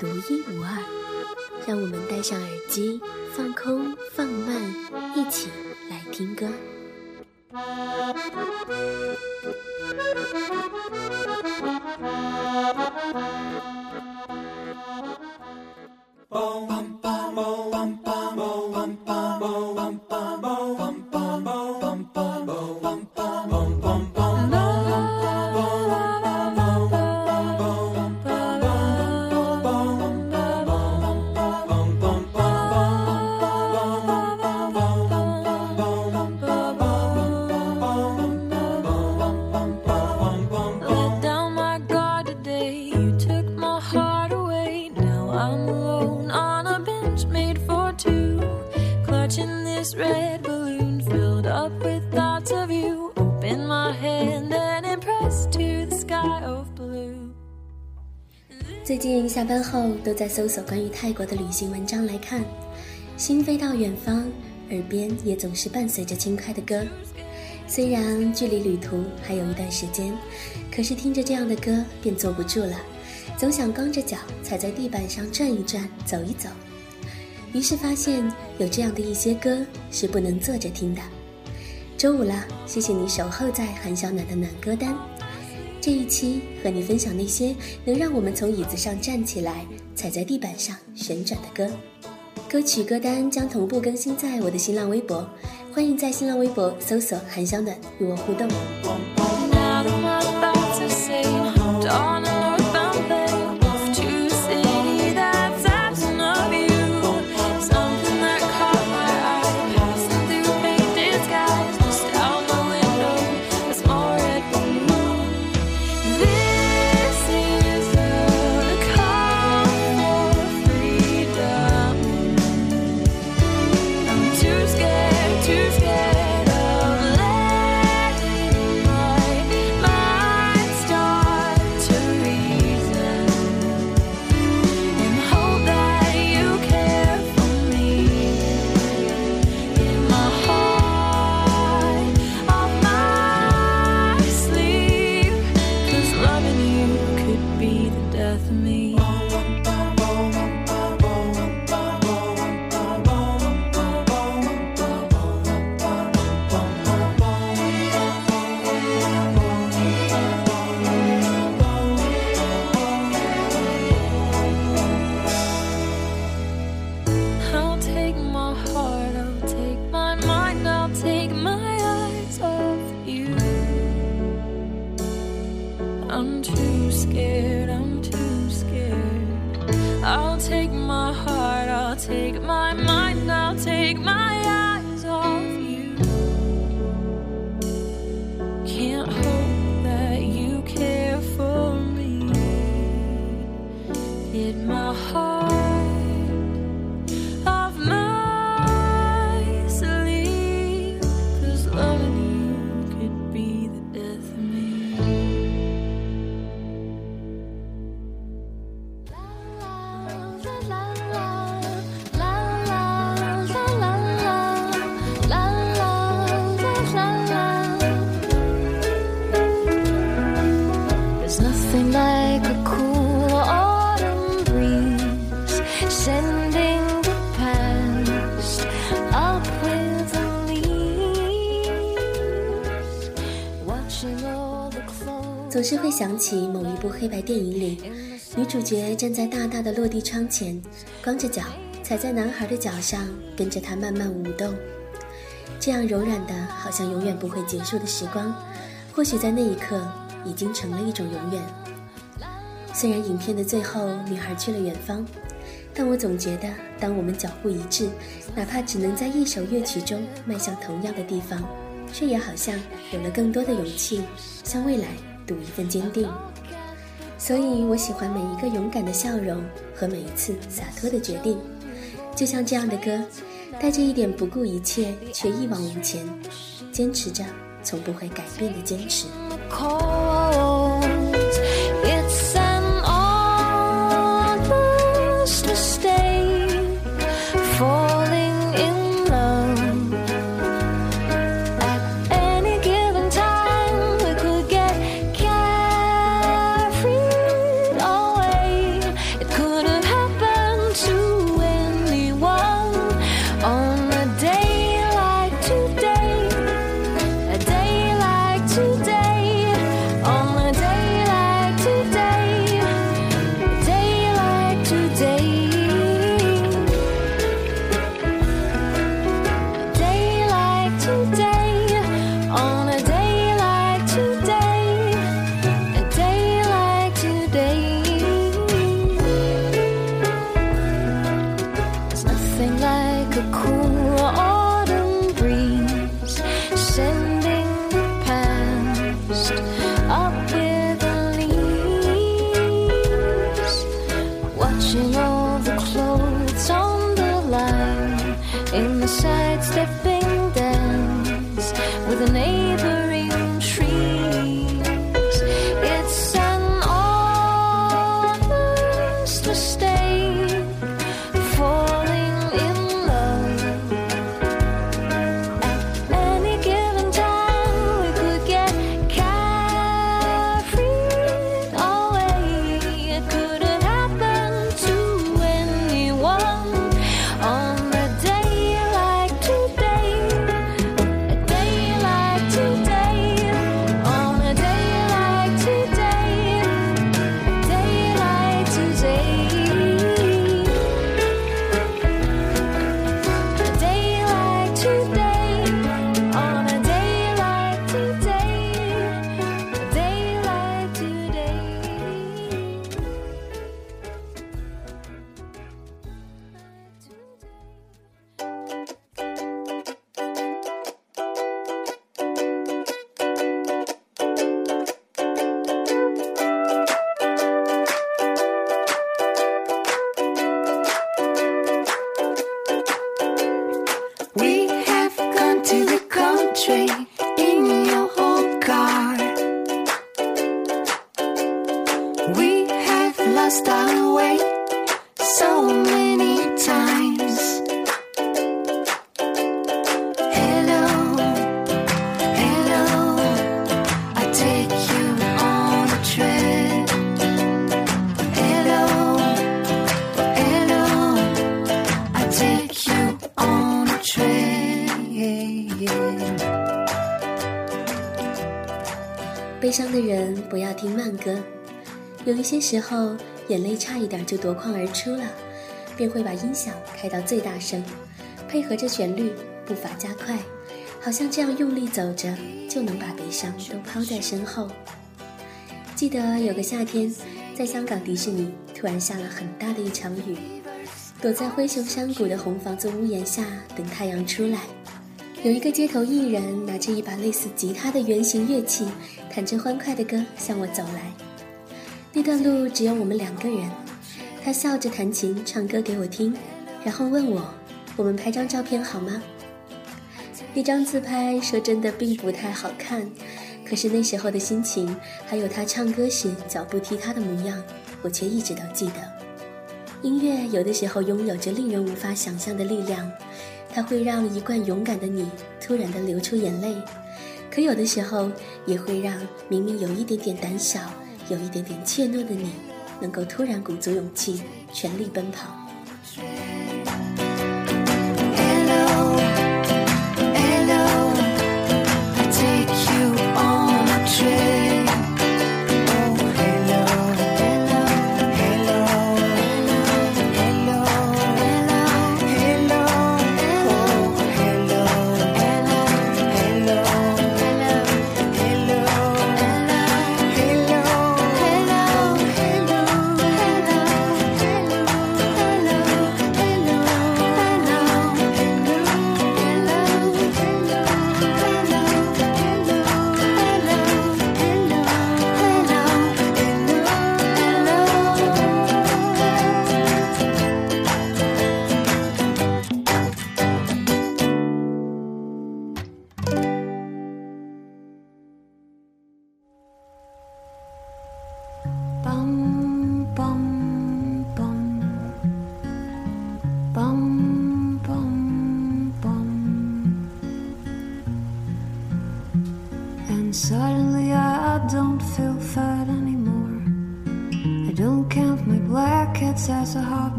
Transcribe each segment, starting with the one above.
独一无二。让我们戴上耳机，放空，放慢，一起来听歌。最近下班后都在搜索关于泰国的旅行文章来看，心飞到远方，耳边也总是伴随着轻快的歌。虽然距离旅途还有一段时间，可是听着这样的歌便坐不住了，总想光着脚踩在地板上转一转，走一走。于是发现有这样的一些歌是不能坐着听的。周五了，谢谢你守候在韩小暖的暖歌单。这一期和你分享那些能让我们从椅子上站起来，踩在地板上旋转的歌。歌曲歌单将同步更新在我的新浪微博，欢迎在新浪微博搜索“韩香”的”与我互动。Hit my heart 总是会想起某一部黑白电影里，女主角站在大大的落地窗前，光着脚踩在男孩的脚上，跟着他慢慢舞动。这样柔软的，好像永远不会结束的时光，或许在那一刻已经成了一种永远。虽然影片的最后，女孩去了远方，但我总觉得，当我们脚步一致，哪怕只能在一首乐曲中迈向同样的地方，却也好像有了更多的勇气，向未来赌一份坚定。所以我喜欢每一个勇敢的笑容和每一次洒脱的决定。就像这样的歌，带着一点不顾一切却一往无前，坚持着从不会改变的坚持。有一些时候眼泪差一点就夺眶而出了，便会把音响开到最大声，配合着旋律，步伐加快，好像这样用力走着就能把悲伤都抛在身后。记得有个夏天，在香港迪士尼突然下了很大的一场雨，躲在灰熊山谷的红房子屋檐下等太阳出来。有一个街头艺人拿着一把类似吉他的圆形乐器，弹着欢快的歌向我走来。那段路只有我们两个人，他笑着弹琴唱歌给我听，然后问我：“我们拍张照片好吗？”那张自拍说真的并不太好看，可是那时候的心情，还有他唱歌时脚步踢踏的模样，我却一直都记得。音乐有的时候拥有着令人无法想象的力量，它会让一贯勇敢的你突然的流出眼泪，可有的时候也会让明明有一点点胆小、有一点点怯懦的你，能够突然鼓足勇气，全力奔跑。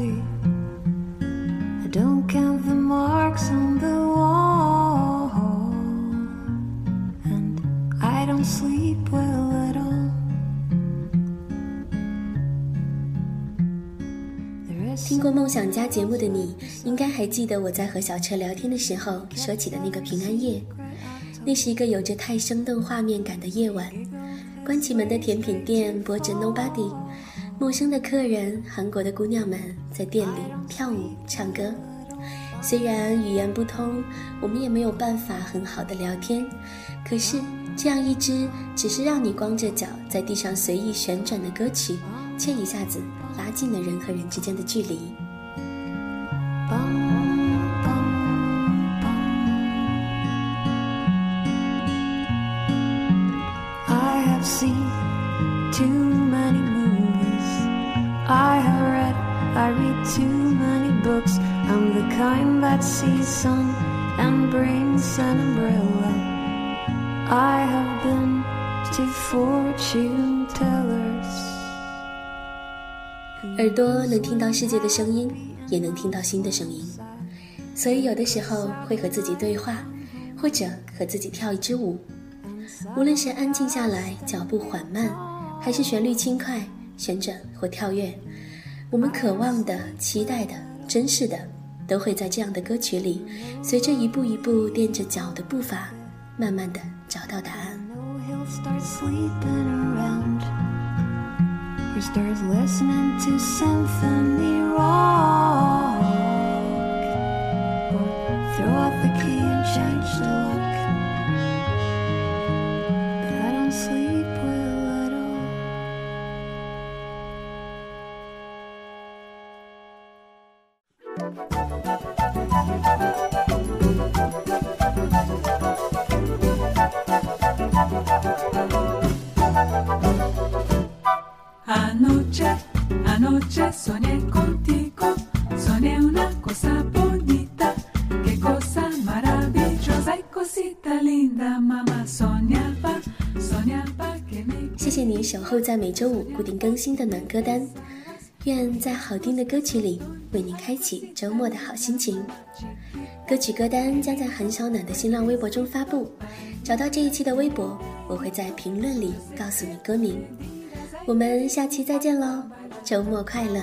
I don't count the marks on the wall, and I don't sleep 听过《梦想家》节目的你，应该还记得我在和小车聊天的时候说起的那个平安夜。那是一个有着太生动画面感的夜晚，关起门的甜品店播着《Nobody》，陌生的客人、韩国的姑娘们在店里跳舞唱歌。虽然语言不通，我们也没有办法很好的聊天，可是这样一支只是让你光着脚在地上随意旋转的歌曲，却一下子拉近了人和人之间的距离。See? I read too many books. I'm the kind that sees sun and brings an umbrella. I have been to fortune tellers. 耳朵能听到世界的声音，也能听到新的声音，所以有的时候会和自己对话，或者和自己跳一支舞。无论是安静下来，脚步缓慢，还是旋律轻快，旋转或跳跃，我们渴望的、期待的、珍视的，都会在这样的歌曲里，随着一步一步垫着脚的步伐，慢慢的找到答案。throw out the key and change the lock 谢谢你守候在每周五固定更新的暖歌单，愿在好听的歌曲里为您开启周末的好心情。歌曲歌单将在韩小暖的新浪微博中发布，找到这一期的微博，我会在评论里告诉你歌名。我们下期再见喽，周末快乐！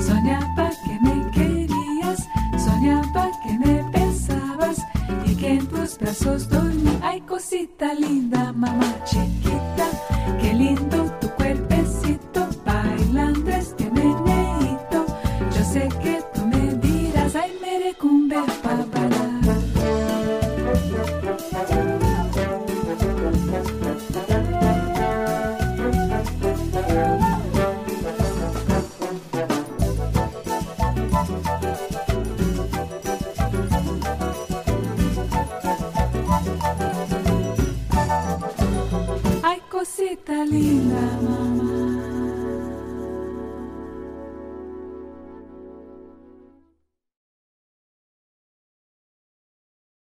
soñaba que me querías, soñaba que me besabas y que en tus brazos